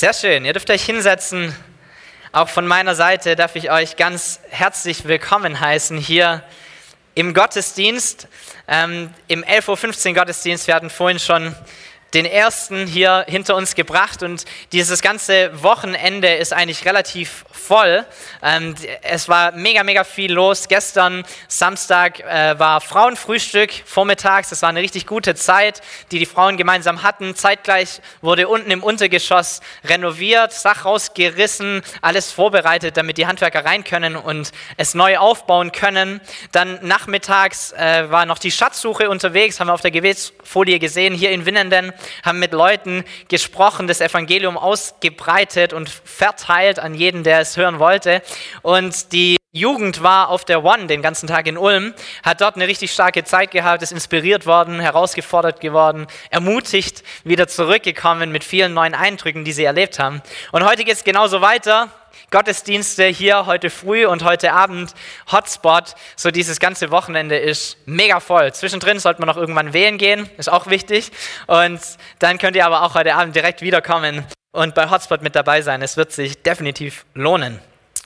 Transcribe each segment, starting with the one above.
Sehr schön, ihr dürft euch hinsetzen. Auch von meiner Seite darf ich euch ganz herzlich willkommen heißen hier im Gottesdienst, ähm, im 11.15 Uhr Gottesdienst. Wir hatten vorhin schon den ersten hier hinter uns gebracht und dieses ganze Wochenende ist eigentlich relativ voll. Ähm, es war mega, mega viel los. Gestern Samstag äh, war Frauenfrühstück vormittags. Das war eine richtig gute Zeit, die die Frauen gemeinsam hatten. Zeitgleich wurde unten im Untergeschoss renoviert, Sach rausgerissen, alles vorbereitet, damit die Handwerker rein können und es neu aufbauen können. Dann nachmittags äh, war noch die Schatzsuche unterwegs, haben wir auf der Gebetsfolie gesehen, hier in Winnenden haben mit Leuten gesprochen, das Evangelium ausgebreitet und verteilt an jeden, der es hören wollte. Und die Jugend war auf der One den ganzen Tag in Ulm, hat dort eine richtig starke Zeit gehabt, ist inspiriert worden, herausgefordert geworden, ermutigt, wieder zurückgekommen mit vielen neuen Eindrücken, die sie erlebt haben. Und heute geht es genauso weiter. Gottesdienste hier heute früh und heute Abend Hotspot. So dieses ganze Wochenende ist mega voll. Zwischendrin sollte man noch irgendwann wählen gehen, ist auch wichtig. Und dann könnt ihr aber auch heute Abend direkt wiederkommen und bei Hotspot mit dabei sein. Es wird sich definitiv lohnen.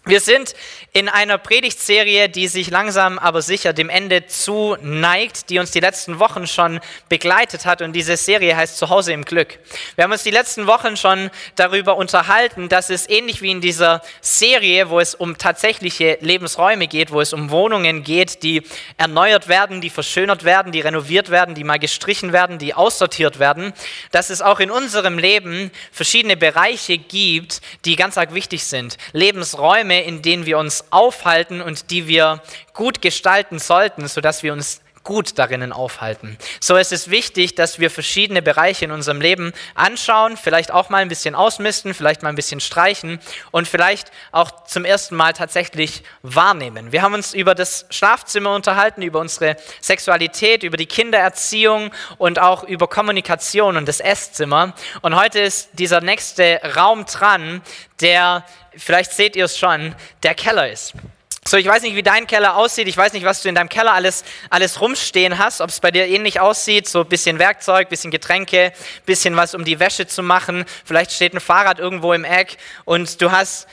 Wir sind in einer Predigtserie, die sich langsam aber sicher dem Ende zuneigt, die uns die letzten Wochen schon begleitet hat. Und diese Serie heißt Zuhause im Glück. Wir haben uns die letzten Wochen schon darüber unterhalten, dass es ähnlich wie in dieser Serie, wo es um tatsächliche Lebensräume geht, wo es um Wohnungen geht, die erneuert werden, die verschönert werden, die renoviert werden, die mal gestrichen werden, die aussortiert werden, dass es auch in unserem Leben verschiedene Bereiche gibt, die ganz arg wichtig sind. Lebensräume, Räume, in denen wir uns aufhalten und die wir gut gestalten sollten, sodass wir uns gut darinnen aufhalten. So ist es wichtig, dass wir verschiedene Bereiche in unserem Leben anschauen, vielleicht auch mal ein bisschen ausmisten, vielleicht mal ein bisschen streichen und vielleicht auch zum ersten Mal tatsächlich wahrnehmen. Wir haben uns über das Schlafzimmer unterhalten, über unsere Sexualität, über die Kindererziehung und auch über Kommunikation und das Esszimmer. Und heute ist dieser nächste Raum dran, der vielleicht seht ihr es schon, der Keller ist. So, ich weiß nicht, wie dein Keller aussieht. Ich weiß nicht, was du in deinem Keller alles, alles rumstehen hast. Ob es bei dir ähnlich aussieht. So ein bisschen Werkzeug, bisschen Getränke, bisschen was, um die Wäsche zu machen. Vielleicht steht ein Fahrrad irgendwo im Eck und du hast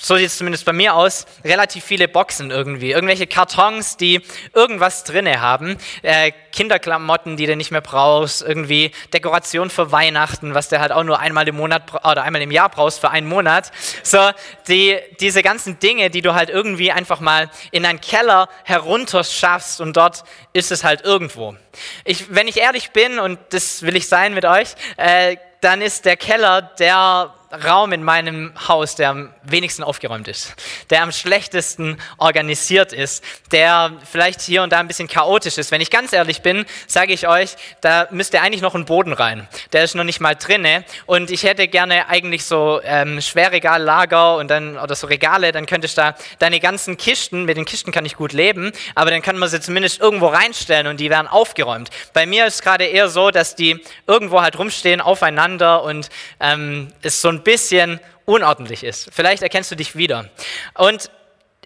so sieht es zumindest bei mir aus, relativ viele Boxen irgendwie. Irgendwelche Kartons, die irgendwas drinne haben. Äh, Kinderklamotten, die du nicht mehr brauchst. Irgendwie Dekoration für Weihnachten, was du halt auch nur einmal im Monat oder einmal im Jahr brauchst für einen Monat. So, die, diese ganzen Dinge, die du halt irgendwie einfach mal in einen Keller herunterschaffst und dort ist es halt irgendwo. Ich, wenn ich ehrlich bin, und das will ich sein mit euch, äh, dann ist der Keller der Raum in meinem Haus, der am wenigsten aufgeräumt ist, der am schlechtesten organisiert ist, der vielleicht hier und da ein bisschen chaotisch ist. Wenn ich ganz ehrlich bin, sage ich euch, da müsste eigentlich noch ein Boden rein. Der ist noch nicht mal drinne und ich hätte gerne eigentlich so ähm, Schwerregallager und dann oder so Regale, dann könnte ich da deine ganzen Kisten, mit den Kisten kann ich gut leben, aber dann kann man sie zumindest irgendwo reinstellen und die werden aufgeräumt. Bei mir ist gerade eher so, dass die irgendwo halt rumstehen aufeinander und ähm, ist so ein bisschen unordentlich ist. Vielleicht erkennst du dich wieder. Und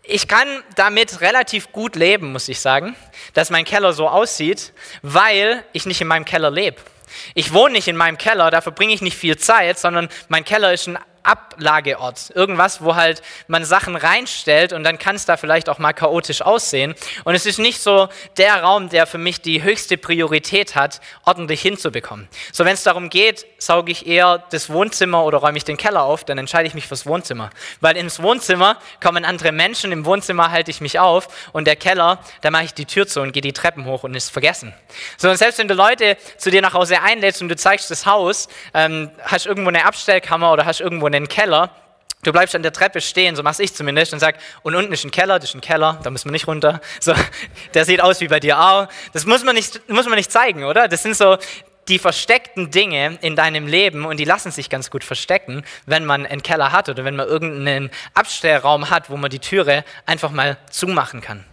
ich kann damit relativ gut leben, muss ich sagen, dass mein Keller so aussieht, weil ich nicht in meinem Keller lebe. Ich wohne nicht in meinem Keller, da verbringe ich nicht viel Zeit, sondern mein Keller ist ein Ablageort. Irgendwas, wo halt man Sachen reinstellt und dann kann es da vielleicht auch mal chaotisch aussehen. Und es ist nicht so der Raum, der für mich die höchste Priorität hat, ordentlich hinzubekommen. So, wenn es darum geht, sauge ich eher das Wohnzimmer oder räume ich den Keller auf, dann entscheide ich mich fürs Wohnzimmer. Weil ins Wohnzimmer kommen andere Menschen, im Wohnzimmer halte ich mich auf und der Keller, da mache ich die Tür zu und gehe die Treppen hoch und ist vergessen. So, und selbst wenn du Leute zu dir nach Hause einlädst und du zeigst das Haus, ähm, hast irgendwo eine Abstellkammer oder hast irgendwo eine den Keller. Du bleibst an der Treppe stehen, so mache ich zumindest, und sag, und unten ist ein Keller, das ist ein Keller, da müssen wir nicht runter. So, der sieht aus wie bei dir auch. Das muss man nicht, muss man nicht zeigen, oder? Das sind so die versteckten Dinge in deinem Leben und die lassen sich ganz gut verstecken, wenn man einen Keller hat oder wenn man irgendeinen Abstellraum hat, wo man die Türe einfach mal zumachen kann.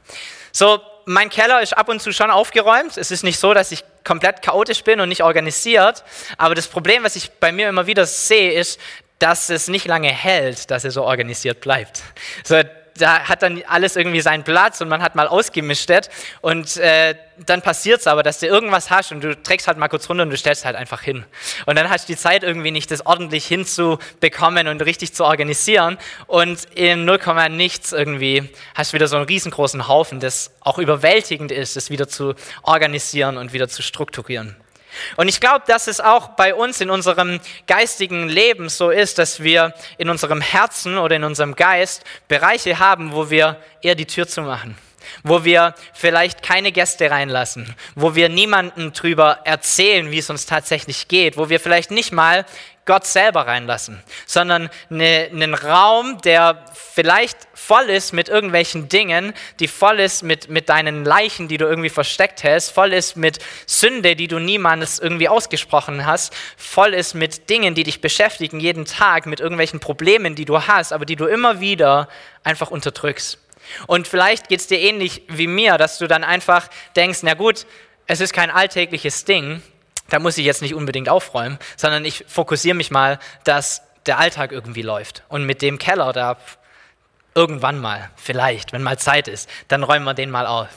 So, mein Keller ist ab und zu schon aufgeräumt. Es ist nicht so, dass ich komplett chaotisch bin und nicht organisiert. Aber das Problem, was ich bei mir immer wieder sehe, ist, dass es nicht lange hält, dass er so organisiert bleibt. So, da hat dann alles irgendwie seinen Platz und man hat mal ausgemischtet und äh, dann passiert es aber, dass du irgendwas hast und du trägst halt mal kurz runter und du stellst halt einfach hin. Und dann hast du die Zeit irgendwie nicht, das ordentlich hinzubekommen und richtig zu organisieren und in 0, nichts irgendwie hast du wieder so einen riesengroßen Haufen, das auch überwältigend ist, das wieder zu organisieren und wieder zu strukturieren. Und ich glaube, dass es auch bei uns in unserem geistigen Leben so ist, dass wir in unserem Herzen oder in unserem Geist Bereiche haben, wo wir eher die Tür zu machen wo wir vielleicht keine Gäste reinlassen, wo wir niemanden drüber erzählen, wie es uns tatsächlich geht, wo wir vielleicht nicht mal Gott selber reinlassen, sondern eine, einen Raum, der vielleicht voll ist mit irgendwelchen Dingen, die voll ist mit, mit deinen Leichen, die du irgendwie versteckt hast, voll ist mit Sünde, die du niemandes irgendwie ausgesprochen hast, voll ist mit Dingen, die dich beschäftigen jeden Tag, mit irgendwelchen Problemen, die du hast, aber die du immer wieder einfach unterdrückst. Und vielleicht geht es dir ähnlich wie mir, dass du dann einfach denkst, na gut, es ist kein alltägliches Ding, da muss ich jetzt nicht unbedingt aufräumen, sondern ich fokussiere mich mal, dass der Alltag irgendwie läuft. Und mit dem Keller, da irgendwann mal, vielleicht, wenn mal Zeit ist, dann räumen wir den mal auf.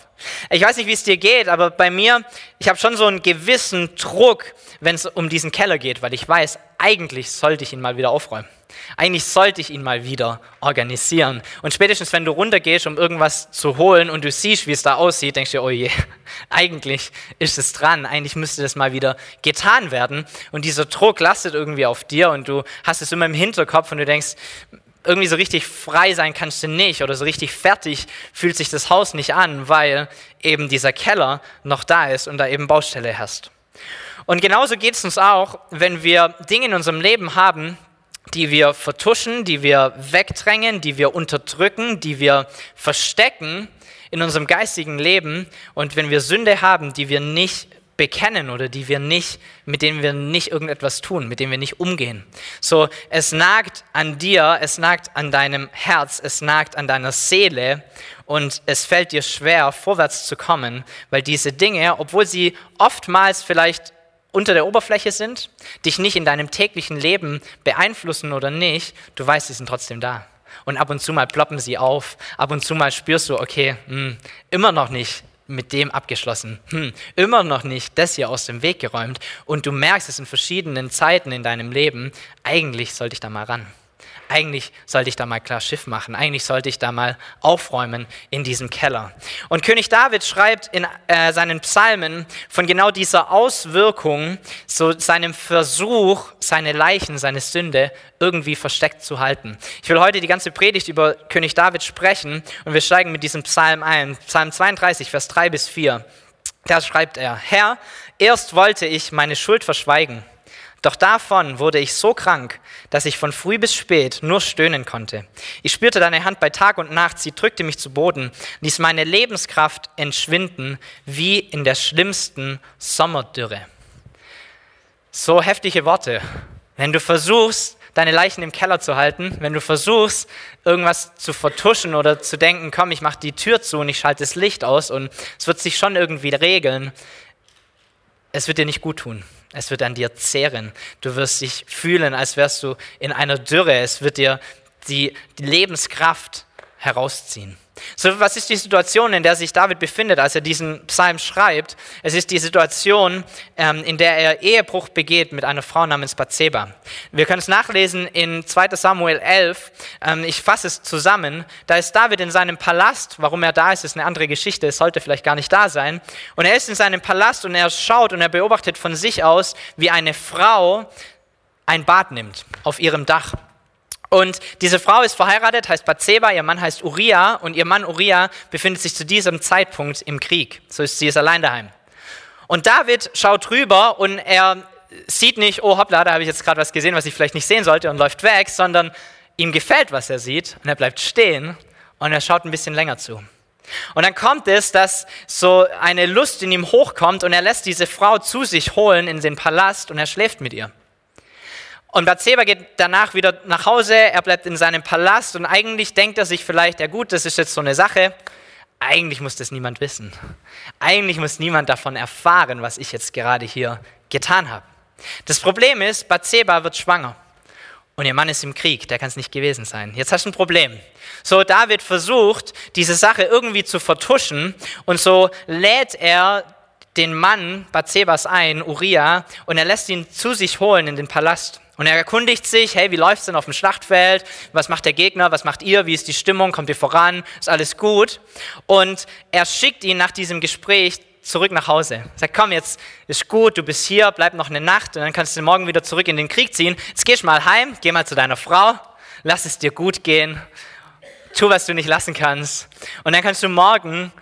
Ich weiß nicht, wie es dir geht, aber bei mir, ich habe schon so einen gewissen Druck, wenn es um diesen Keller geht, weil ich weiß, eigentlich sollte ich ihn mal wieder aufräumen. Eigentlich sollte ich ihn mal wieder organisieren. Und spätestens, wenn du runtergehst, um irgendwas zu holen und du siehst, wie es da aussieht, denkst du, oh je, eigentlich ist es dran. Eigentlich müsste das mal wieder getan werden. Und dieser Druck lastet irgendwie auf dir und du hast es immer im Hinterkopf und du denkst, irgendwie so richtig frei sein kannst du nicht oder so richtig fertig fühlt sich das Haus nicht an, weil eben dieser Keller noch da ist und da eben Baustelle hast. Und genauso geht es uns auch, wenn wir Dinge in unserem Leben haben, die wir vertuschen, die wir wegdrängen, die wir unterdrücken, die wir verstecken in unserem geistigen Leben und wenn wir Sünde haben, die wir nicht bekennen oder die wir nicht, mit denen wir nicht irgendetwas tun, mit denen wir nicht umgehen. So, es nagt an dir, es nagt an deinem Herz, es nagt an deiner Seele und es fällt dir schwer, vorwärts zu kommen, weil diese Dinge, obwohl sie oftmals vielleicht unter der Oberfläche sind, dich nicht in deinem täglichen Leben beeinflussen oder nicht, du weißt, sie sind trotzdem da. Und ab und zu mal ploppen sie auf, ab und zu mal spürst du, okay, mh, hm, immer noch nicht mit dem abgeschlossen, hm, immer noch nicht das hier aus dem Weg geräumt. Und du merkst es in verschiedenen Zeiten in deinem Leben, eigentlich sollte ich da mal ran eigentlich sollte ich da mal klar Schiff machen, eigentlich sollte ich da mal aufräumen in diesem Keller. Und König David schreibt in äh, seinen Psalmen von genau dieser Auswirkung, so seinem Versuch, seine Leichen, seine Sünde irgendwie versteckt zu halten. Ich will heute die ganze Predigt über König David sprechen und wir steigen mit diesem Psalm ein. Psalm 32, Vers 3 bis 4. Da schreibt er, Herr, erst wollte ich meine Schuld verschweigen doch davon wurde ich so krank, dass ich von früh bis spät nur stöhnen konnte. Ich spürte deine Hand bei Tag und Nacht, sie drückte mich zu Boden, ließ meine Lebenskraft entschwinden wie in der schlimmsten Sommerdürre. So heftige Worte. Wenn du versuchst, deine Leichen im Keller zu halten, wenn du versuchst, irgendwas zu vertuschen oder zu denken, komm, ich mache die Tür zu und ich schalte das Licht aus und es wird sich schon irgendwie regeln, es wird dir nicht gut tun. Es wird an dir zehren. Du wirst dich fühlen, als wärst du in einer Dürre. Es wird dir die, die Lebenskraft herausziehen. So, was ist die Situation, in der sich David befindet, als er diesen Psalm schreibt? Es ist die Situation, ähm, in der er Ehebruch begeht mit einer Frau namens Bathseba. Wir können es nachlesen in 2 Samuel 11. Ähm, ich fasse es zusammen. Da ist David in seinem Palast. Warum er da ist, ist eine andere Geschichte. Es sollte vielleicht gar nicht da sein. Und er ist in seinem Palast und er schaut und er beobachtet von sich aus, wie eine Frau ein Bad nimmt auf ihrem Dach. Und diese Frau ist verheiratet, heißt Bathseba, ihr Mann heißt Uriah und ihr Mann Uriah befindet sich zu diesem Zeitpunkt im Krieg. So ist sie ist allein daheim. Und David schaut rüber und er sieht nicht, oh hoppla, da habe ich jetzt gerade was gesehen, was ich vielleicht nicht sehen sollte und läuft weg, sondern ihm gefällt, was er sieht und er bleibt stehen und er schaut ein bisschen länger zu. Und dann kommt es, dass so eine Lust in ihm hochkommt und er lässt diese Frau zu sich holen in den Palast und er schläft mit ihr. Und Bathseba geht danach wieder nach Hause, er bleibt in seinem Palast und eigentlich denkt er sich vielleicht, ja gut, das ist jetzt so eine Sache, eigentlich muss das niemand wissen. Eigentlich muss niemand davon erfahren, was ich jetzt gerade hier getan habe. Das Problem ist, Bathseba wird schwanger. und ihr Mann ist im Krieg, der kann es nicht gewesen sein. Jetzt hast du ein Problem. So, David versucht, diese Sache irgendwie zu vertuschen und so lädt er den Mann Bathsebas ein, Uriah, und er lässt ihn zu sich holen in den Palast. Und er erkundigt sich, hey, wie läuft's denn auf dem Schlachtfeld? Was macht der Gegner? Was macht ihr? Wie ist die Stimmung? Kommt ihr voran? Ist alles gut? Und er schickt ihn nach diesem Gespräch zurück nach Hause. Sagt, komm, jetzt ist gut, du bist hier, bleib noch eine Nacht und dann kannst du morgen wieder zurück in den Krieg ziehen. Jetzt gehst mal heim, geh mal zu deiner Frau, lass es dir gut gehen, tu, was du nicht lassen kannst. Und dann kannst du morgen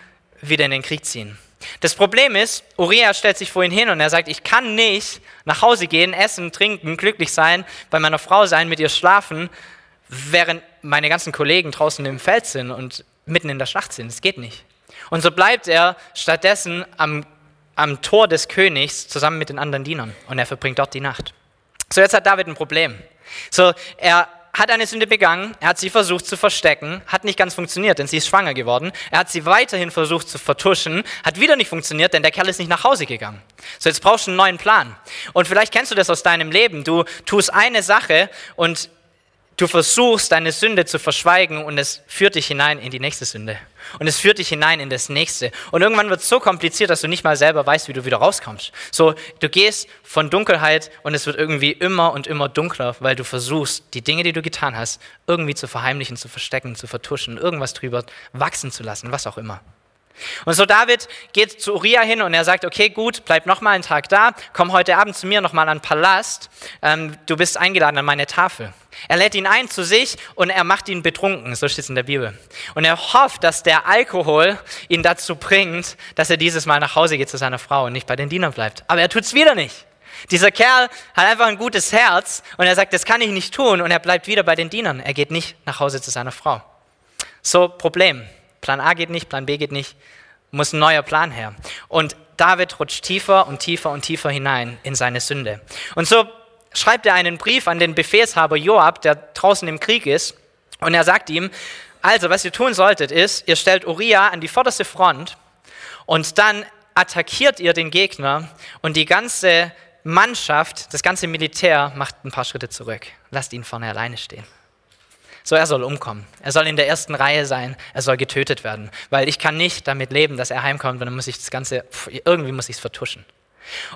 wieder in den Krieg ziehen. Das Problem ist, Uriah stellt sich vor ihn hin und er sagt, ich kann nicht nach Hause gehen, essen, trinken, glücklich sein, bei meiner Frau sein, mit ihr schlafen, während meine ganzen Kollegen draußen im Feld sind und mitten in der Schlacht sind. Das geht nicht. Und so bleibt er stattdessen am, am Tor des Königs zusammen mit den anderen Dienern und er verbringt dort die Nacht. So, jetzt hat David ein Problem. So, er hat eine Sünde begangen, er hat sie versucht zu verstecken, hat nicht ganz funktioniert, denn sie ist schwanger geworden. Er hat sie weiterhin versucht zu vertuschen, hat wieder nicht funktioniert, denn der Kerl ist nicht nach Hause gegangen. So, jetzt brauchst du einen neuen Plan. Und vielleicht kennst du das aus deinem Leben. Du tust eine Sache und du versuchst, deine Sünde zu verschweigen und es führt dich hinein in die nächste Sünde. Und es führt dich hinein in das nächste. Und irgendwann wird es so kompliziert, dass du nicht mal selber weißt, wie du wieder rauskommst. So, du gehst von Dunkelheit und es wird irgendwie immer und immer dunkler, weil du versuchst, die Dinge, die du getan hast, irgendwie zu verheimlichen, zu verstecken, zu vertuschen, irgendwas drüber wachsen zu lassen, was auch immer. Und so David geht zu Uriah hin und er sagt, okay, gut, bleib noch mal einen Tag da, komm heute Abend zu mir noch mal an den Palast, ähm, du bist eingeladen an meine Tafel. Er lädt ihn ein zu sich und er macht ihn betrunken, so steht es in der Bibel. Und er hofft, dass der Alkohol ihn dazu bringt, dass er dieses Mal nach Hause geht zu seiner Frau und nicht bei den Dienern bleibt. Aber er tut es wieder nicht. Dieser Kerl hat einfach ein gutes Herz und er sagt, das kann ich nicht tun und er bleibt wieder bei den Dienern. Er geht nicht nach Hause zu seiner Frau. So, Problem. Plan A geht nicht, Plan B geht nicht, muss ein neuer Plan her. Und David rutscht tiefer und tiefer und tiefer hinein in seine Sünde. Und so schreibt er einen Brief an den Befehlshaber Joab, der draußen im Krieg ist, und er sagt ihm, also was ihr tun solltet ist, ihr stellt Uriah an die vorderste Front und dann attackiert ihr den Gegner und die ganze Mannschaft, das ganze Militär macht ein paar Schritte zurück. Lasst ihn vorne alleine stehen. So, er soll umkommen. Er soll in der ersten Reihe sein. Er soll getötet werden. Weil ich kann nicht damit leben, dass er heimkommt und dann muss ich das Ganze, irgendwie muss ich es vertuschen.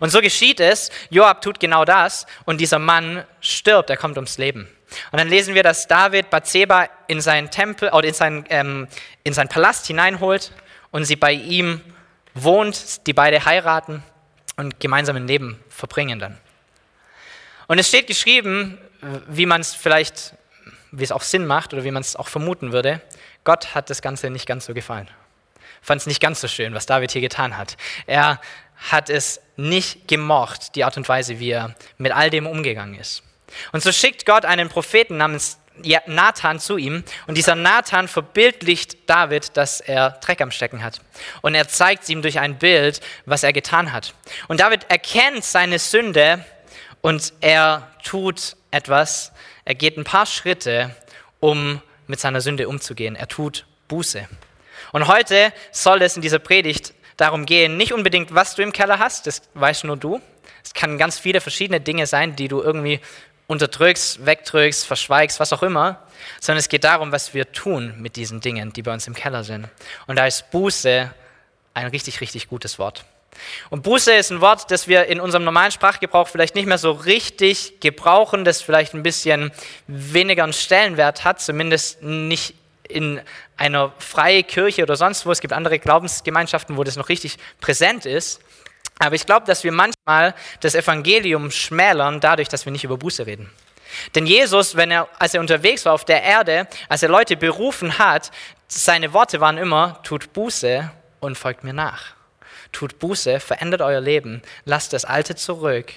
Und so geschieht es. Joab tut genau das und dieser Mann stirbt. Er kommt ums Leben. Und dann lesen wir, dass David Bathseba in seinen Tempel oder in seinen, ähm, in seinen Palast hineinholt und sie bei ihm wohnt, die beide heiraten und gemeinsam ein Leben verbringen dann. Und es steht geschrieben, wie man es vielleicht wie es auch Sinn macht oder wie man es auch vermuten würde, Gott hat das Ganze nicht ganz so gefallen. Fand es nicht ganz so schön, was David hier getan hat. Er hat es nicht gemocht, die Art und Weise, wie er mit all dem umgegangen ist. Und so schickt Gott einen Propheten namens Nathan zu ihm und dieser Nathan verbildlicht David, dass er Dreck am Stecken hat. Und er zeigt ihm durch ein Bild, was er getan hat. Und David erkennt seine Sünde und er tut etwas, er geht ein paar Schritte, um mit seiner Sünde umzugehen. Er tut Buße. Und heute soll es in dieser Predigt darum gehen, nicht unbedingt, was du im Keller hast, das weißt nur du. Es kann ganz viele verschiedene Dinge sein, die du irgendwie unterdrückst, wegdrückst, verschweigst, was auch immer, sondern es geht darum, was wir tun mit diesen Dingen, die bei uns im Keller sind. Und da ist Buße ein richtig, richtig gutes Wort. Und Buße ist ein Wort, das wir in unserem normalen Sprachgebrauch vielleicht nicht mehr so richtig gebrauchen, das vielleicht ein bisschen weniger einen Stellenwert hat, zumindest nicht in einer freien Kirche oder sonst wo. Es gibt andere Glaubensgemeinschaften, wo das noch richtig präsent ist. Aber ich glaube, dass wir manchmal das Evangelium schmälern, dadurch, dass wir nicht über Buße reden. Denn Jesus, wenn er, als er unterwegs war auf der Erde, als er Leute berufen hat, seine Worte waren immer, tut Buße und folgt mir nach tut Buße, verändert euer Leben, lasst das Alte zurück,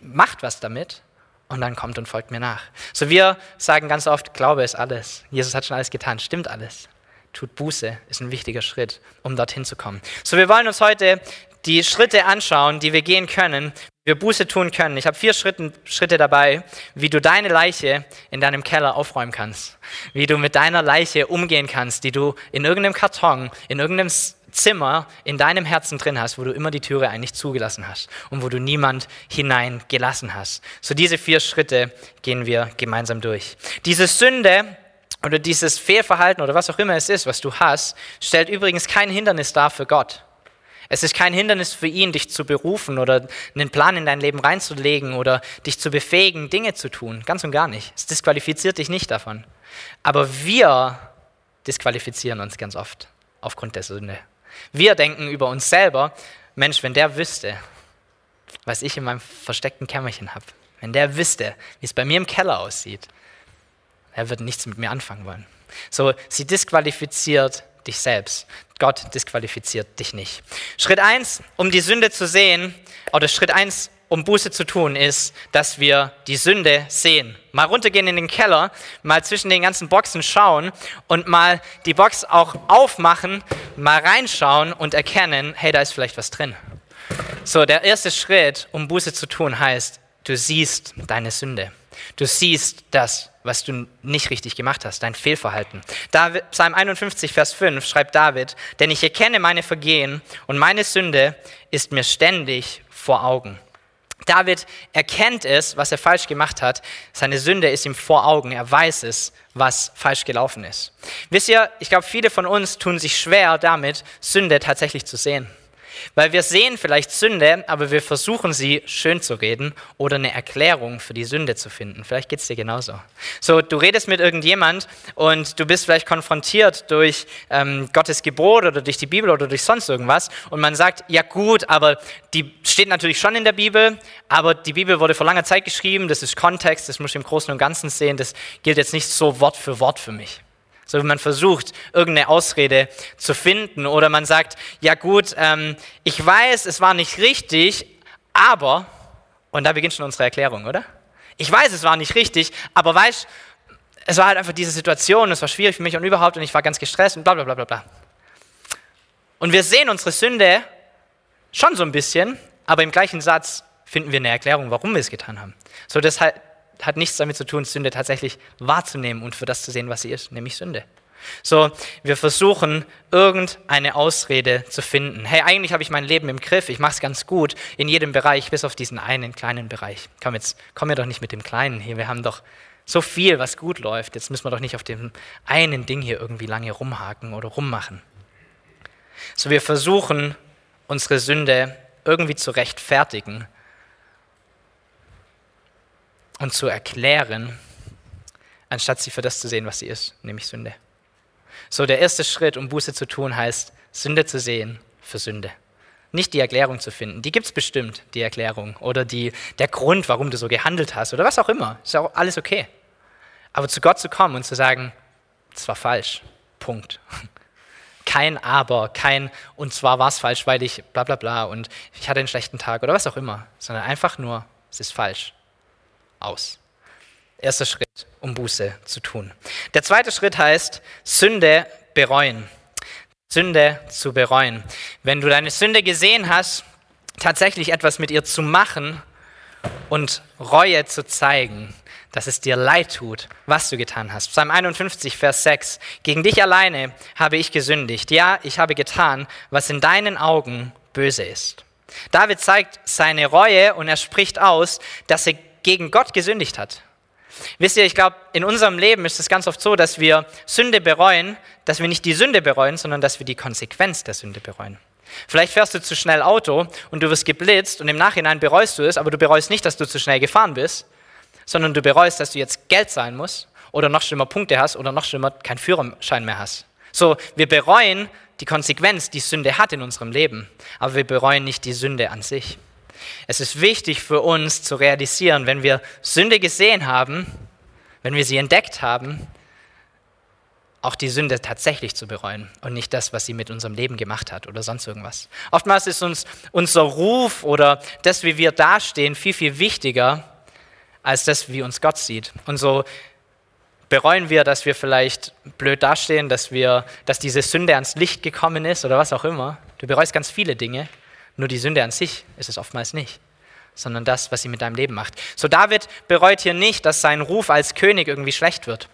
macht was damit und dann kommt und folgt mir nach. So wir sagen ganz oft, Glaube ist alles. Jesus hat schon alles getan, stimmt alles. Tut Buße, ist ein wichtiger Schritt, um dorthin zu kommen. So wir wollen uns heute die Schritte anschauen, die wir gehen können, wie wir Buße tun können. Ich habe vier Schritte, Schritte dabei, wie du deine Leiche in deinem Keller aufräumen kannst, wie du mit deiner Leiche umgehen kannst, die du in irgendeinem Karton, in irgendeinem Zimmer in deinem Herzen drin hast, wo du immer die Türe eigentlich zugelassen hast und wo du niemand hineingelassen hast. So diese vier Schritte gehen wir gemeinsam durch. Diese Sünde oder dieses Fehlverhalten oder was auch immer es ist, was du hast, stellt übrigens kein Hindernis dar für Gott. Es ist kein Hindernis für ihn, dich zu berufen oder einen Plan in dein Leben reinzulegen oder dich zu befähigen, Dinge zu tun. Ganz und gar nicht. Es disqualifiziert dich nicht davon. Aber wir disqualifizieren uns ganz oft aufgrund der Sünde. Wir denken über uns selber, Mensch, wenn der wüsste, was ich in meinem versteckten Kämmerchen habe, wenn der wüsste, wie es bei mir im Keller aussieht, er würde nichts mit mir anfangen wollen. So, sie disqualifiziert dich selbst. Gott disqualifiziert dich nicht. Schritt 1, um die Sünde zu sehen, oder Schritt 1, um Buße zu tun, ist, dass wir die Sünde sehen. Mal runtergehen in den Keller, mal zwischen den ganzen Boxen schauen und mal die Box auch aufmachen, mal reinschauen und erkennen, hey, da ist vielleicht was drin. So, der erste Schritt, um Buße zu tun, heißt, du siehst deine Sünde. Du siehst das, was du nicht richtig gemacht hast, dein Fehlverhalten. David, Psalm 51, Vers 5 schreibt David, denn ich erkenne meine Vergehen und meine Sünde ist mir ständig vor Augen. David erkennt es, was er falsch gemacht hat. Seine Sünde ist ihm vor Augen. Er weiß es, was falsch gelaufen ist. Wisst ihr, ich glaube, viele von uns tun sich schwer damit, Sünde tatsächlich zu sehen. Weil wir sehen vielleicht Sünde, aber wir versuchen sie schön zu reden oder eine Erklärung für die Sünde zu finden. Vielleicht geht es dir genauso. So, du redest mit irgendjemand und du bist vielleicht konfrontiert durch ähm, Gottes Gebot oder durch die Bibel oder durch sonst irgendwas und man sagt, ja gut, aber die steht natürlich schon in der Bibel, aber die Bibel wurde vor langer Zeit geschrieben, das ist Kontext, das muss ich im Großen und Ganzen sehen, das gilt jetzt nicht so Wort für Wort für mich so wie man versucht, irgendeine Ausrede zu finden. Oder man sagt, ja gut, ähm, ich weiß, es war nicht richtig, aber, und da beginnt schon unsere Erklärung, oder? Ich weiß, es war nicht richtig, aber weißt, es war halt einfach diese Situation, es war schwierig für mich und überhaupt und ich war ganz gestresst und bla bla bla bla bla. Und wir sehen unsere Sünde schon so ein bisschen, aber im gleichen Satz finden wir eine Erklärung, warum wir es getan haben. So, deshalb, hat nichts damit zu tun, Sünde tatsächlich wahrzunehmen und für das zu sehen, was sie ist, nämlich Sünde. So, wir versuchen irgendeine Ausrede zu finden. Hey, eigentlich habe ich mein Leben im Griff, ich mache es ganz gut in jedem Bereich, bis auf diesen einen kleinen Bereich. Komm, jetzt komm mir doch nicht mit dem Kleinen hier, wir haben doch so viel, was gut läuft, jetzt müssen wir doch nicht auf dem einen Ding hier irgendwie lange rumhaken oder rummachen. So, wir versuchen unsere Sünde irgendwie zu rechtfertigen und zu erklären, anstatt sie für das zu sehen, was sie ist, nämlich Sünde. So, der erste Schritt, um Buße zu tun, heißt, Sünde zu sehen für Sünde. Nicht die Erklärung zu finden. Die gibt es bestimmt, die Erklärung. Oder die, der Grund, warum du so gehandelt hast. Oder was auch immer. Ist auch alles okay. Aber zu Gott zu kommen und zu sagen, das war falsch. Punkt. Kein Aber, kein und zwar war es falsch, weil ich bla bla bla und ich hatte einen schlechten Tag oder was auch immer. Sondern einfach nur, es ist falsch aus. Erster Schritt, um Buße zu tun. Der zweite Schritt heißt Sünde bereuen. Sünde zu bereuen. Wenn du deine Sünde gesehen hast, tatsächlich etwas mit ihr zu machen und Reue zu zeigen, dass es dir leid tut, was du getan hast. Psalm 51, Vers 6. Gegen dich alleine habe ich gesündigt. Ja, ich habe getan, was in deinen Augen böse ist. David zeigt seine Reue und er spricht aus, dass er gegen Gott gesündigt hat. Wisst ihr, ich glaube, in unserem Leben ist es ganz oft so, dass wir Sünde bereuen, dass wir nicht die Sünde bereuen, sondern dass wir die Konsequenz der Sünde bereuen. Vielleicht fährst du zu schnell Auto und du wirst geblitzt und im Nachhinein bereust du es, aber du bereust nicht, dass du zu schnell gefahren bist, sondern du bereust, dass du jetzt Geld zahlen musst oder noch schlimmer Punkte hast oder noch schlimmer keinen Führerschein mehr hast. So, wir bereuen die Konsequenz, die Sünde hat in unserem Leben, aber wir bereuen nicht die Sünde an sich. Es ist wichtig für uns zu realisieren, wenn wir Sünde gesehen haben, wenn wir sie entdeckt haben, auch die Sünde tatsächlich zu bereuen und nicht das, was sie mit unserem Leben gemacht hat oder sonst irgendwas. Oftmals ist uns unser Ruf oder das, wie wir dastehen, viel, viel wichtiger als das, wie uns Gott sieht. Und so bereuen wir, dass wir vielleicht blöd dastehen, dass, wir, dass diese Sünde ans Licht gekommen ist oder was auch immer. Du bereust ganz viele Dinge. Nur die Sünde an sich ist es oftmals nicht, sondern das, was sie mit deinem Leben macht. So David bereut hier nicht, dass sein Ruf als König irgendwie schlecht wird.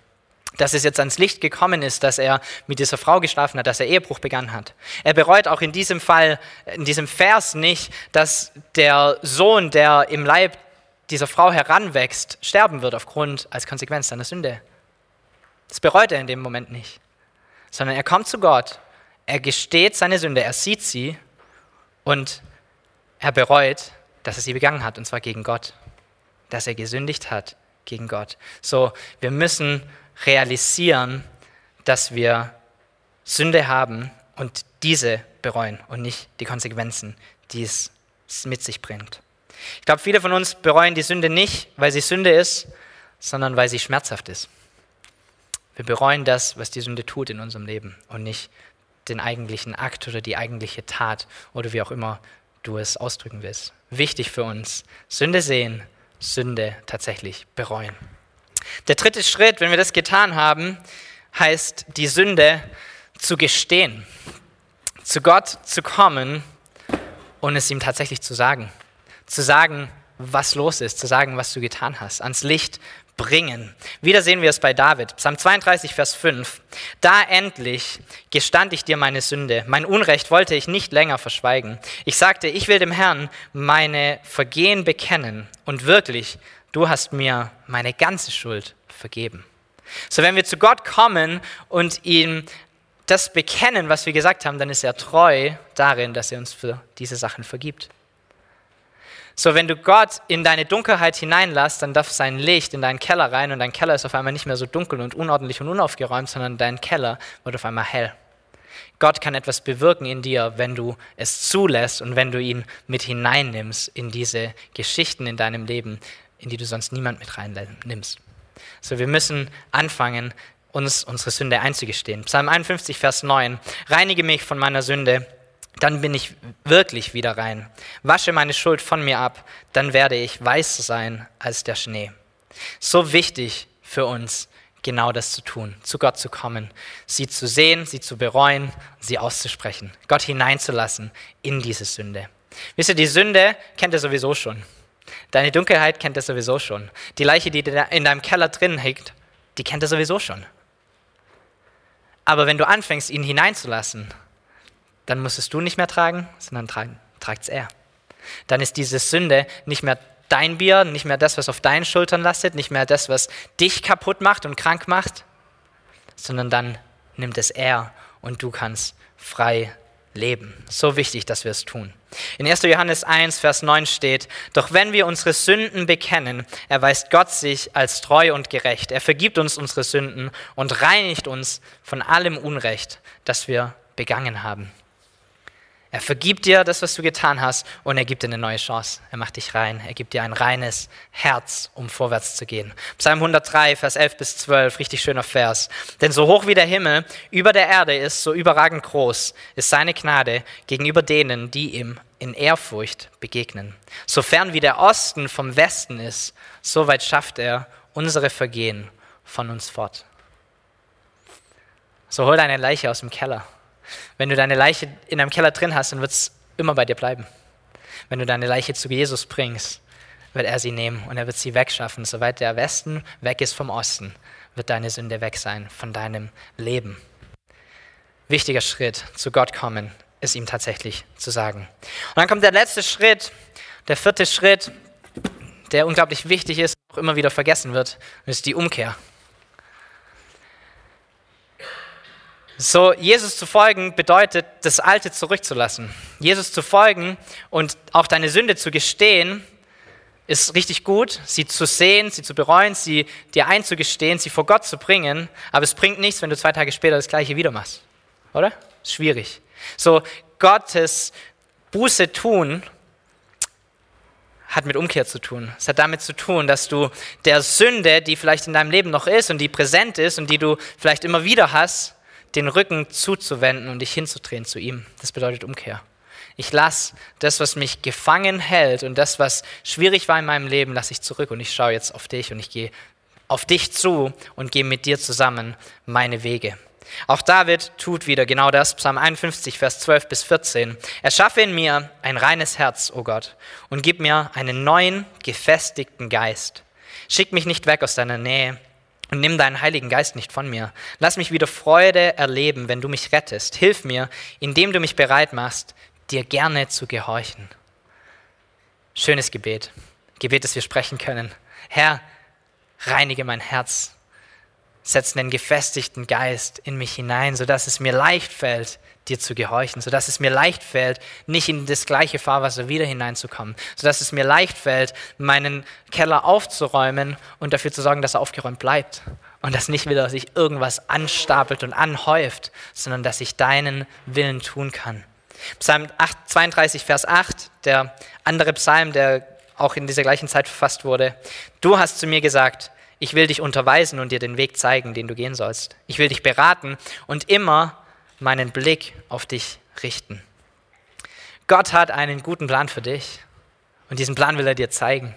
dass es jetzt ans Licht gekommen ist, dass er mit dieser Frau geschlafen hat, dass er Ehebruch begangen hat. Er bereut auch in diesem Fall, in diesem Vers nicht, dass der Sohn, der im Leib dieser Frau heranwächst, sterben wird aufgrund als Konsequenz seiner Sünde. Das bereut er in dem Moment nicht, sondern er kommt zu Gott, er gesteht seine Sünde, er sieht sie und er bereut, dass er sie begangen hat, und zwar gegen Gott, dass er gesündigt hat gegen Gott. So, wir müssen realisieren, dass wir Sünde haben und diese bereuen und nicht die Konsequenzen, die es mit sich bringt. Ich glaube, viele von uns bereuen die Sünde nicht, weil sie Sünde ist, sondern weil sie schmerzhaft ist. Wir bereuen das, was die Sünde tut in unserem Leben und nicht den eigentlichen Akt oder die eigentliche Tat oder wie auch immer du es ausdrücken willst. Wichtig für uns, Sünde sehen, Sünde tatsächlich bereuen. Der dritte Schritt, wenn wir das getan haben, heißt die Sünde zu gestehen, zu Gott zu kommen und es ihm tatsächlich zu sagen. Zu sagen, was los ist, zu sagen, was du getan hast, ans Licht bringen. Wieder sehen wir es bei David. Psalm 32, Vers 5. Da endlich gestand ich dir meine Sünde. Mein Unrecht wollte ich nicht länger verschweigen. Ich sagte, ich will dem Herrn meine Vergehen bekennen. Und wirklich, du hast mir meine ganze Schuld vergeben. So, wenn wir zu Gott kommen und ihm das bekennen, was wir gesagt haben, dann ist er treu darin, dass er uns für diese Sachen vergibt. So, wenn du Gott in deine Dunkelheit hineinlässt, dann darf sein Licht in deinen Keller rein und dein Keller ist auf einmal nicht mehr so dunkel und unordentlich und unaufgeräumt, sondern dein Keller wird auf einmal hell. Gott kann etwas bewirken in dir, wenn du es zulässt und wenn du ihn mit hineinnimmst in diese Geschichten in deinem Leben, in die du sonst niemand mit reinnimmst. So, wir müssen anfangen, uns unsere Sünde einzugestehen. Psalm 51, Vers 9. Reinige mich von meiner Sünde dann bin ich wirklich wieder rein. Wasche meine Schuld von mir ab, dann werde ich weiß sein als der Schnee. So wichtig für uns, genau das zu tun, zu Gott zu kommen, sie zu sehen, sie zu bereuen, sie auszusprechen, Gott hineinzulassen in diese Sünde. Wisst ihr, die Sünde kennt er sowieso schon. Deine Dunkelheit kennt er sowieso schon. Die Leiche, die in deinem Keller drin hängt, die kennt er sowieso schon. Aber wenn du anfängst, ihn hineinzulassen, dann musst es du nicht mehr tragen, sondern tragt es er. Dann ist diese Sünde nicht mehr dein Bier, nicht mehr das, was auf deinen Schultern lastet, nicht mehr das, was dich kaputt macht und krank macht, sondern dann nimmt es er und du kannst frei leben. So wichtig, dass wir es tun. In 1. Johannes 1, Vers 9 steht, Doch wenn wir unsere Sünden bekennen, erweist Gott sich als treu und gerecht. Er vergibt uns unsere Sünden und reinigt uns von allem Unrecht, das wir begangen haben. Er vergibt dir das, was du getan hast, und er gibt dir eine neue Chance. Er macht dich rein. Er gibt dir ein reines Herz, um vorwärts zu gehen. Psalm 103, Vers 11 bis 12, richtig schöner Vers. Denn so hoch wie der Himmel über der Erde ist, so überragend groß ist seine Gnade gegenüber denen, die ihm in Ehrfurcht begegnen. So fern wie der Osten vom Westen ist, so weit schafft er unsere Vergehen von uns fort. So hol deine Leiche aus dem Keller wenn du deine Leiche in deinem Keller drin hast, dann wird es immer bei dir bleiben. Wenn du deine Leiche zu Jesus bringst, wird er sie nehmen und er wird sie wegschaffen. Soweit der Westen weg ist vom Osten, wird deine Sünde weg sein von deinem Leben. Wichtiger Schritt, zu Gott kommen, ist ihm tatsächlich zu sagen. Und dann kommt der letzte Schritt, der vierte Schritt, der unglaublich wichtig ist, auch immer wieder vergessen wird, ist die Umkehr. So, Jesus zu folgen bedeutet, das Alte zurückzulassen. Jesus zu folgen und auch deine Sünde zu gestehen, ist richtig gut, sie zu sehen, sie zu bereuen, sie dir einzugestehen, sie vor Gott zu bringen. Aber es bringt nichts, wenn du zwei Tage später das Gleiche wieder machst. Oder? Schwierig. So, Gottes Buße tun hat mit Umkehr zu tun. Es hat damit zu tun, dass du der Sünde, die vielleicht in deinem Leben noch ist und die präsent ist und die du vielleicht immer wieder hast, den Rücken zuzuwenden und dich hinzudrehen zu ihm. Das bedeutet Umkehr. Ich lasse das, was mich gefangen hält und das, was schwierig war in meinem Leben, lasse ich zurück und ich schaue jetzt auf dich und ich gehe auf dich zu und gehe mit dir zusammen meine Wege. Auch David tut wieder genau das, Psalm 51, Vers 12 bis 14. Erschaffe in mir ein reines Herz, o oh Gott, und gib mir einen neuen, gefestigten Geist. Schick mich nicht weg aus deiner Nähe Und nimm deinen Heiligen Geist nicht von mir. Lass mich wieder Freude erleben, wenn du mich rettest. Hilf mir, indem du mich bereit machst, dir gerne zu gehorchen. Schönes Gebet. Gebet, das wir sprechen können. Herr, reinige mein Herz. Setz einen gefestigten Geist in mich hinein, sodass es mir leicht fällt, dir zu gehorchen, sodass es mir leicht fällt, nicht in das gleiche Fahrwasser wieder hineinzukommen, sodass es mir leicht fällt, meinen Keller aufzuräumen und dafür zu sorgen, dass er aufgeräumt bleibt und dass nicht wieder sich irgendwas anstapelt und anhäuft, sondern dass ich deinen Willen tun kann. Psalm 32, Vers 8, der andere Psalm, der auch in dieser gleichen Zeit verfasst wurde. Du hast zu mir gesagt, ich will dich unterweisen und dir den Weg zeigen, den du gehen sollst. Ich will dich beraten und immer meinen Blick auf dich richten. Gott hat einen guten Plan für dich und diesen Plan will er dir zeigen.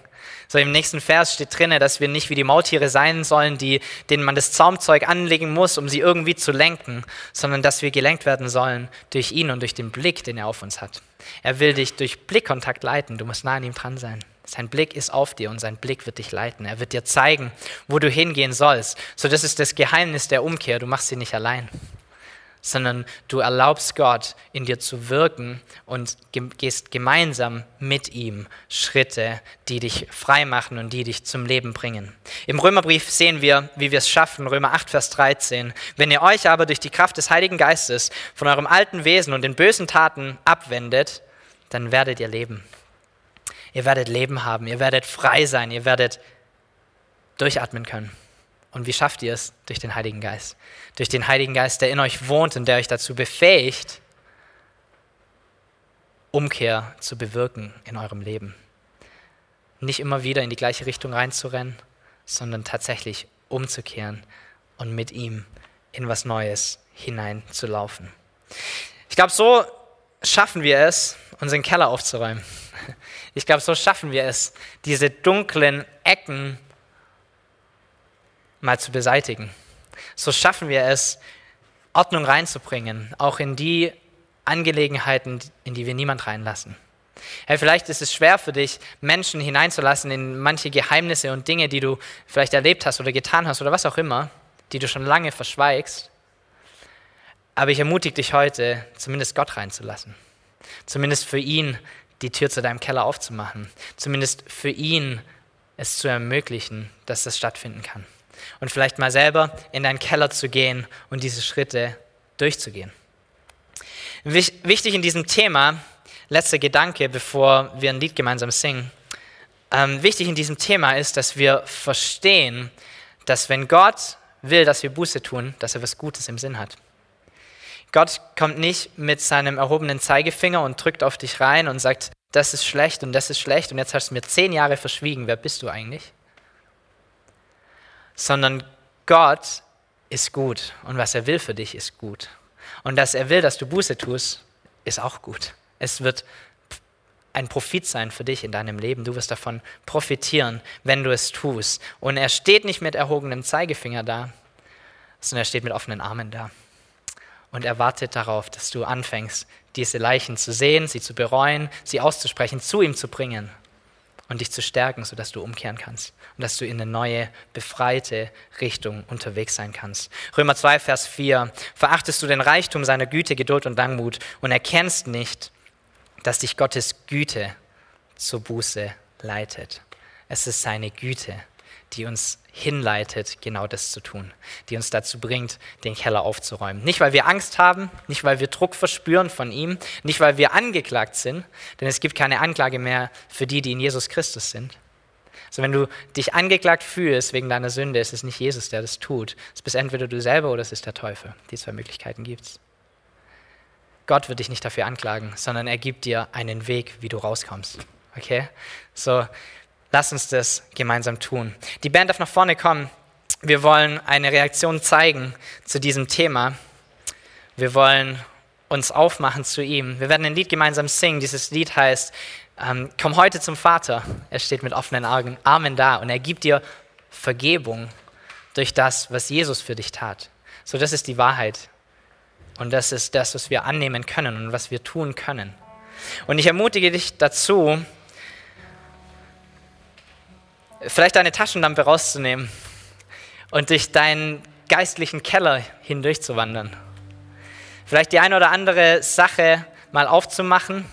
So im nächsten Vers steht drin, dass wir nicht wie die Maultiere sein sollen, die, denen man das Zaumzeug anlegen muss, um sie irgendwie zu lenken, sondern dass wir gelenkt werden sollen durch ihn und durch den Blick, den er auf uns hat. Er will dich durch Blickkontakt leiten, du musst nah an ihm dran sein. Sein Blick ist auf dir und sein Blick wird dich leiten. Er wird dir zeigen, wo du hingehen sollst. So, das ist das Geheimnis der Umkehr. Du machst sie nicht allein sondern du erlaubst Gott in dir zu wirken und gehst gemeinsam mit ihm Schritte, die dich frei machen und die dich zum Leben bringen. Im Römerbrief sehen wir, wie wir es schaffen, Römer 8, Vers 13. Wenn ihr euch aber durch die Kraft des Heiligen Geistes von eurem alten Wesen und den bösen Taten abwendet, dann werdet ihr leben. Ihr werdet Leben haben, ihr werdet frei sein, ihr werdet durchatmen können. Und wie schafft ihr es? Durch den Heiligen Geist. Durch den Heiligen Geist, der in euch wohnt und der euch dazu befähigt, Umkehr zu bewirken in eurem Leben. Nicht immer wieder in die gleiche Richtung reinzurennen, sondern tatsächlich umzukehren und mit ihm in was Neues hineinzulaufen. Ich glaube, so schaffen wir es, unseren Keller aufzuräumen. Ich glaube, so schaffen wir es, diese dunklen Ecken mal zu beseitigen. So schaffen wir es, Ordnung reinzubringen, auch in die Angelegenheiten, in die wir niemand reinlassen. Hey, vielleicht ist es schwer für dich, Menschen hineinzulassen in manche Geheimnisse und Dinge, die du vielleicht erlebt hast oder getan hast oder was auch immer, die du schon lange verschweigst. Aber ich ermutige dich heute, zumindest Gott reinzulassen. Zumindest für ihn die Tür zu deinem Keller aufzumachen. Zumindest für ihn es zu ermöglichen, dass das stattfinden kann und vielleicht mal selber in deinen Keller zu gehen und diese Schritte durchzugehen. Wichtig in diesem Thema, letzter Gedanke, bevor wir ein Lied gemeinsam singen. Ähm, wichtig in diesem Thema ist, dass wir verstehen, dass wenn Gott will, dass wir Buße tun, dass er was Gutes im Sinn hat. Gott kommt nicht mit seinem erhobenen Zeigefinger und drückt auf dich rein und sagt, das ist schlecht und das ist schlecht und jetzt hast du mir zehn Jahre verschwiegen, wer bist du eigentlich? sondern Gott ist gut und was er will für dich ist gut. Und dass er will, dass du Buße tust, ist auch gut. Es wird ein Profit sein für dich in deinem Leben. Du wirst davon profitieren, wenn du es tust. Und er steht nicht mit erhobenem Zeigefinger da, sondern er steht mit offenen Armen da. Und er wartet darauf, dass du anfängst, diese Leichen zu sehen, sie zu bereuen, sie auszusprechen, zu ihm zu bringen und dich zu stärken, sodass du umkehren kannst und dass du in eine neue, befreite Richtung unterwegs sein kannst. Römer 2, Vers 4. Verachtest du den Reichtum seiner Güte, Geduld und Langmut und erkennst nicht, dass dich Gottes Güte zur Buße leitet. Es ist seine Güte, die uns hinleitet, genau das zu tun, die uns dazu bringt, den Keller aufzuräumen. Nicht, weil wir Angst haben, nicht, weil wir Druck verspüren von ihm, nicht, weil wir angeklagt sind, denn es gibt keine Anklage mehr für die, die in Jesus Christus sind. Also wenn du dich angeklagt fühlst wegen deiner Sünde, ist es nicht Jesus, der das tut. Es bist entweder du selber oder es ist der Teufel. Die zwei Möglichkeiten gibt es. Gott wird dich nicht dafür anklagen, sondern er gibt dir einen Weg, wie du rauskommst. Okay? So, Lass uns das gemeinsam tun. Die Band darf nach vorne kommen. Wir wollen eine Reaktion zeigen zu diesem Thema. Wir wollen uns aufmachen zu ihm. Wir werden ein Lied gemeinsam singen. Dieses Lied heißt, ähm, komm heute zum Vater. Er steht mit offenen Armen da und er gibt dir Vergebung durch das, was Jesus für dich tat. So, das ist die Wahrheit. Und das ist das, was wir annehmen können und was wir tun können. Und ich ermutige dich dazu, vielleicht deine Taschenlampe rauszunehmen und durch deinen geistlichen Keller hindurch zu wandern. Vielleicht die eine oder andere Sache mal aufzumachen,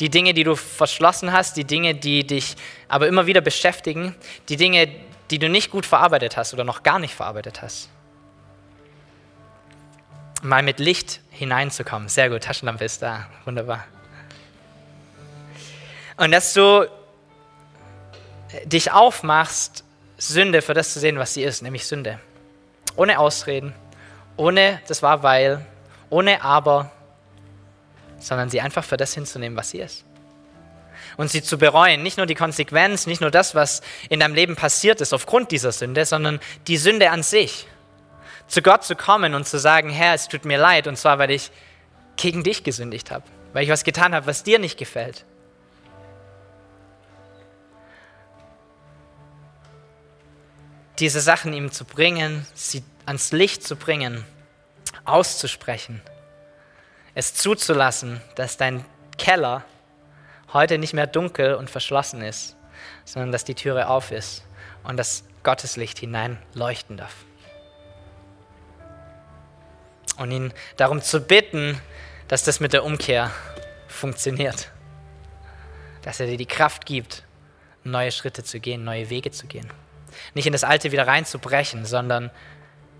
die Dinge, die du verschlossen hast, die Dinge, die dich aber immer wieder beschäftigen, die Dinge, die du nicht gut verarbeitet hast oder noch gar nicht verarbeitet hast. Mal mit Licht hineinzukommen. Sehr gut, Taschenlampe ist da. Wunderbar. Und dass du dich aufmachst, Sünde für das zu sehen, was sie ist, nämlich Sünde. Ohne Ausreden, ohne das war weil, ohne aber, sondern sie einfach für das hinzunehmen, was sie ist. Und sie zu bereuen, nicht nur die Konsequenz, nicht nur das, was in deinem Leben passiert ist aufgrund dieser Sünde, sondern die Sünde an sich. Zu Gott zu kommen und zu sagen, Herr, es tut mir leid, und zwar, weil ich gegen dich gesündigt habe, weil ich was getan habe, was dir nicht gefällt. Diese Sachen ihm zu bringen, sie ans Licht zu bringen, auszusprechen es zuzulassen, dass dein Keller heute nicht mehr dunkel und verschlossen ist, sondern dass die Türe auf ist und dass Gottes Licht hinein leuchten darf. Und ihn darum zu bitten, dass das mit der Umkehr funktioniert. Dass er dir die Kraft gibt, neue Schritte zu gehen, neue Wege zu gehen. Nicht in das Alte wieder reinzubrechen, sondern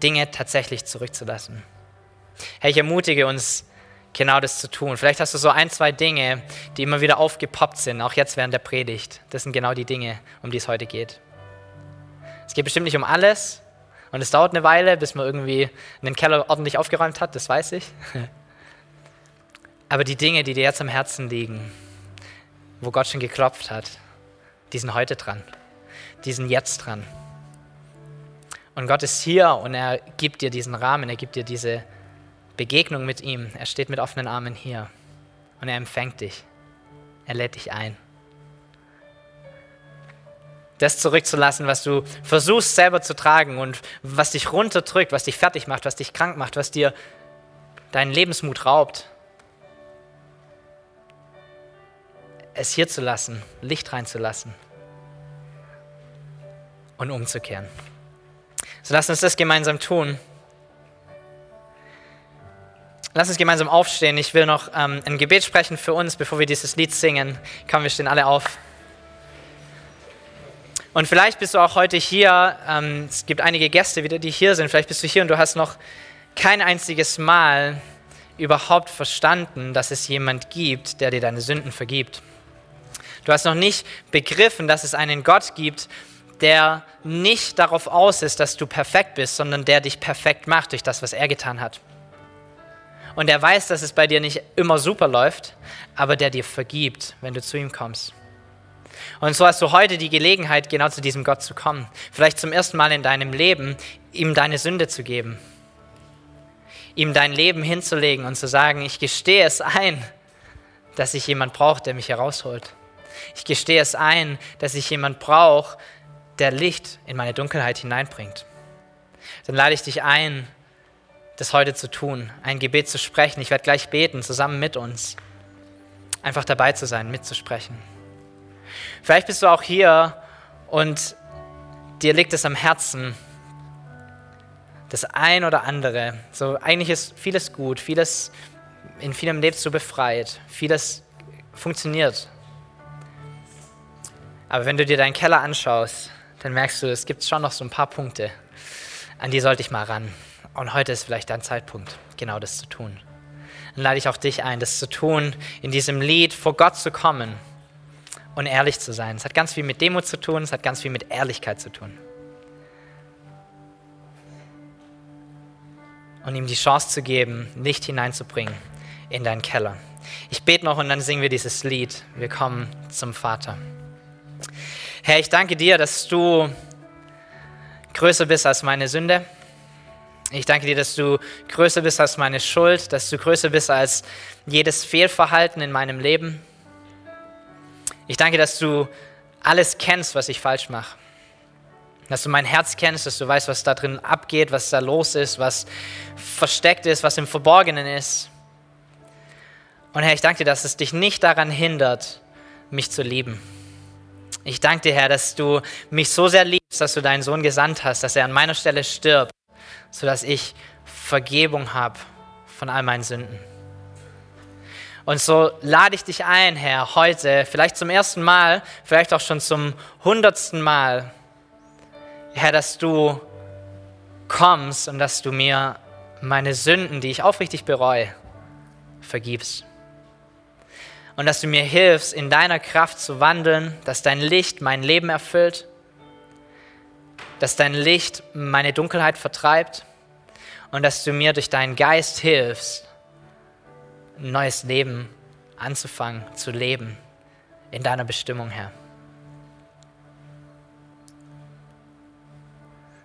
Dinge tatsächlich zurückzulassen. Herr, ich ermutige uns, genau das zu tun. Vielleicht hast du so ein, zwei Dinge, die immer wieder aufgepoppt sind, auch jetzt während der Predigt. Das sind genau die Dinge, um die es heute geht. Es geht bestimmt nicht um alles und es dauert eine Weile, bis man irgendwie einen Keller ordentlich aufgeräumt hat, das weiß ich. Aber die Dinge, die dir jetzt am Herzen liegen, wo Gott schon geklopft hat, die sind heute dran. Die sind jetzt dran. Und Gott ist hier und er gibt dir diesen Rahmen, er gibt dir diese Begegnung mit ihm. Er steht mit offenen Armen hier und er empfängt dich. Er lädt dich ein. Das zurückzulassen, was du versuchst selber zu tragen und was dich runterdrückt, was dich fertig macht, was dich krank macht, was dir deinen Lebensmut raubt. Es hier zu lassen, Licht reinzulassen und umzukehren. So lass uns das gemeinsam tun. Lass uns gemeinsam aufstehen. Ich will noch ähm, ein Gebet sprechen für uns, bevor wir dieses Lied singen. Komm, wir stehen alle auf. Und vielleicht bist du auch heute hier. Ähm, es gibt einige Gäste wieder, die hier sind. Vielleicht bist du hier und du hast noch kein einziges Mal überhaupt verstanden, dass es jemand gibt, der dir deine Sünden vergibt. Du hast noch nicht begriffen, dass es einen Gott gibt, der nicht darauf aus ist, dass du perfekt bist, sondern der dich perfekt macht durch das, was er getan hat und er weiß, dass es bei dir nicht immer super läuft, aber der dir vergibt, wenn du zu ihm kommst. Und so hast du heute die Gelegenheit, genau zu diesem Gott zu kommen. Vielleicht zum ersten Mal in deinem Leben, ihm deine Sünde zu geben. Ihm dein Leben hinzulegen und zu sagen, ich gestehe es ein, dass ich jemand brauche, der mich herausholt. Ich gestehe es ein, dass ich jemand brauche, der Licht in meine Dunkelheit hineinbringt. Dann lade ich dich ein, das heute zu tun, ein Gebet zu sprechen. Ich werde gleich beten, zusammen mit uns. Einfach dabei zu sein, mitzusprechen. Vielleicht bist du auch hier und dir liegt es am Herzen, das ein oder andere. So eigentlich ist vieles gut, vieles in vielem lebst du befreit, vieles funktioniert. Aber wenn du dir deinen Keller anschaust, dann merkst du, es gibt schon noch so ein paar Punkte, an die sollte ich mal ran. Und heute ist vielleicht dein Zeitpunkt, genau das zu tun. Dann lade ich auch dich ein, das zu tun, in diesem Lied vor Gott zu kommen und ehrlich zu sein. Es hat ganz viel mit Demut zu tun, es hat ganz viel mit Ehrlichkeit zu tun. Und ihm die Chance zu geben, Licht hineinzubringen in deinen Keller. Ich bete noch und dann singen wir dieses Lied. Wir kommen zum Vater. Herr, ich danke dir, dass du größer bist als meine Sünde ich danke dir, dass du größer bist als meine Schuld, dass du größer bist als jedes Fehlverhalten in meinem Leben. Ich danke, dass du alles kennst, was ich falsch mache. Dass du mein Herz kennst, dass du weißt, was da drin abgeht, was da los ist, was versteckt ist, was im Verborgenen ist. Und Herr, ich danke dir, dass es dich nicht daran hindert, mich zu lieben. Ich danke dir, Herr, dass du mich so sehr liebst dass du deinen Sohn gesandt hast, dass er an meiner Stelle stirbt, sodass ich Vergebung habe von all meinen Sünden. Und so lade ich dich ein, Herr, heute, vielleicht zum ersten Mal, vielleicht auch schon zum hundertsten Mal, Herr, dass du kommst und dass du mir meine Sünden, die ich aufrichtig bereue, vergibst. Und dass du mir hilfst, in deiner Kraft zu wandeln, dass dein Licht mein Leben erfüllt, dass dein Licht meine Dunkelheit vertreibt und dass du mir durch deinen Geist hilfst, ein neues Leben anzufangen, zu leben in deiner Bestimmung, Herr.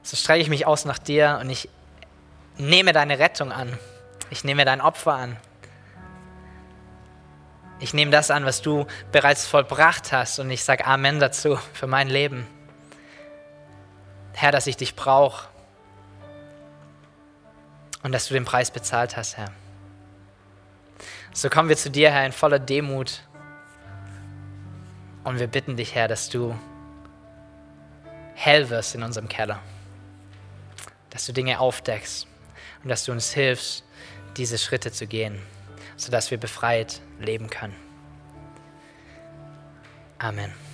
So strecke ich mich aus nach dir und ich nehme deine Rettung an. Ich nehme dein Opfer an. Ich nehme das an, was du bereits vollbracht hast und ich sage Amen dazu für mein Leben. Herr, dass ich dich brauche und dass du den Preis bezahlt hast, Herr. So kommen wir zu dir, Herr, in voller Demut und wir bitten dich, Herr, dass du hell wirst in unserem Keller, dass du Dinge aufdeckst und dass du uns hilfst, diese Schritte zu gehen, sodass wir befreit leben können. Amen.